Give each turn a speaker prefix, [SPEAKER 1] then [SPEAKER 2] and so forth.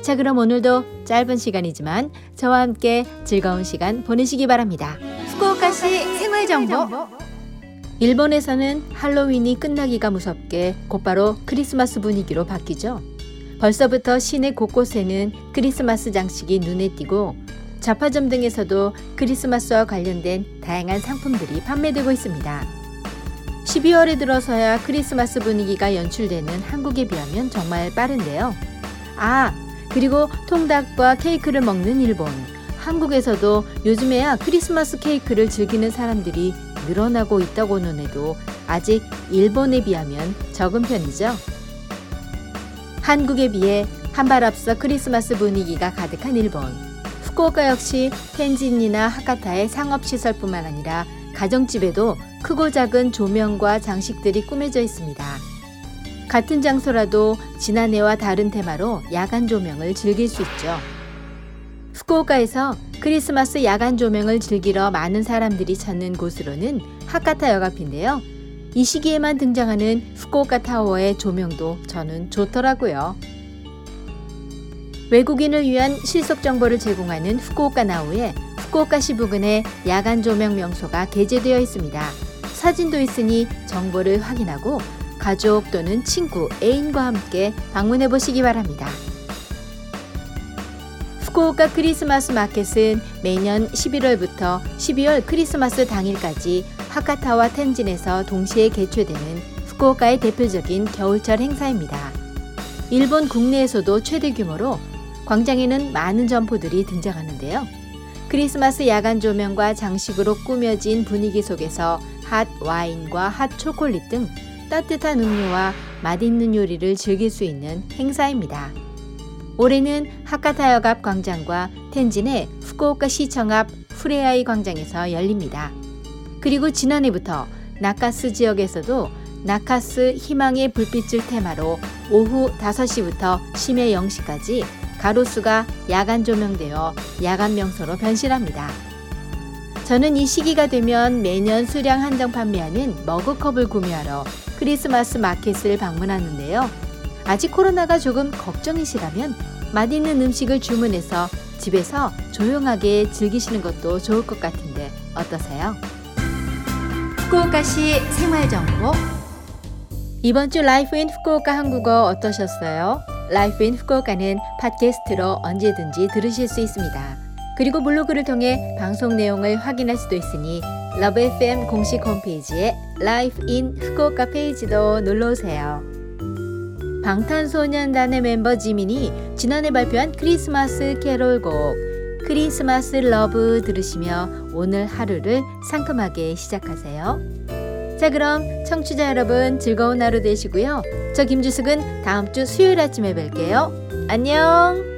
[SPEAKER 1] 자, 그럼 오늘도 짧은 시간이지만 저와 함께 즐거운 시간 보내시기 바랍니다. 후쿠오카시 생활 정보. 일본에서는 할로윈이 끝나기가 무섭게 곧바로 크리스마스 분위기로 바뀌죠. 벌써부터 시내 곳곳에는 크리스마스 장식이 눈에 띄고 잡화점 등에서도 크리스마스와 관련된 다양한 상품들이 판매되고 있습니다. 12월에 들어서야 크리스마스 분위기가 연출되는 한국에 비하면 정말 빠른데요. 아, 그리고 통닭과 케이크를 먹는 일본. 한국에서도 요즘에야 크리스마스 케이크를 즐기는 사람들이 늘어나고 있다고는 해도 아직 일본에 비하면 적은 편이죠. 한국에 비해 한 발 앞서 크리스마스 분위기가 가득한 일본. 후쿠오카 역시 텐진이나 하카타의 상업시설뿐만 아니라 가정집에도 크고 작은 조명과 장식들이 꾸며져 있습니다. 같은 장소라도 지난해와 다른 테마로 야간 조명을 즐길 수 있죠. 후쿠오카에서 크리스마스 야간 조명을 즐기러 많은 사람들이 찾는 곳으로는 하카타 역 앞인데요. 이 시기에만 등장하는 후쿠오카 타워의 조명도 저는 좋더라고요. 외국인을 위한 실속 정보를 제공하는 후쿠오카 나우에 후쿠오카시 부근에 야간 조명 명소가 게재되어 있습니다. 사진도 있으니 정보를 확인하고 가족 또는 친구, 애인과 함께 방문해 보시기 바랍니다. 후쿠오카 크리스마스 마켓은 매년 11월부터 12월 크리스마스 당일까지 하카타와 텐진에서 동시에 개최되는 후쿠오카의 대표적인 겨울철 행사입니다. 일본 국내에서도 최대 규모로 광장에는 많은 점포들이 등장하는데요. 크리스마스 야간 조명과 장식으로 꾸며진 분위기 속에서 핫 와인과 핫 초콜릿 등 따뜻한 음료와 맛있는 요리를 즐길 수 있는 행사입니다. 올해는 하카타역 앞 광장과 텐진의 후쿠오카 시청 앞 후레아이 광장에서 열립니다. 그리고 지난해부터 나카스 지역에서도 나카스 희망의 불빛을 테마로 오후 5시부터 심해 0시까지 가로수가 야간 조명되어 야간 명소로 변신합니다. 저는 이 시기가 되면 매년 수량 한정 판매하는 머그컵을 구매하러 크리스마스 마켓을 방문하는데요. 아직 코로나가 조금 걱정이시라면 맛있는 음식을 주문해서 집에서 조용하게 즐기시는 것도 좋을 것 같은데 어떠세요? 후쿠오카시 생활정보 이번 주 Life in Fukuoka 한국어 어떠셨어요? Life in Fukuoka는 팟캐스트로 언제든지 들으실 수 있습니다. 그리고 블로그를 통해 방송 내용을 확인할 수도 있으니 LOVE FM 공식 홈페이지에 Life in Fukuoka 페이지도 놀러 오세요. 방탄소년단의 멤버 지민이 지난해 발표한 크리스마스 캐롤곡 Christmas Love 들으시며 오늘 하루를 상큼하게 시작하세요. 자 그럼 청취자 여러분 즐거운 하루 되시고요. 저 김주숙은 다음 주 수요일 아침에 뵐게요. 안녕!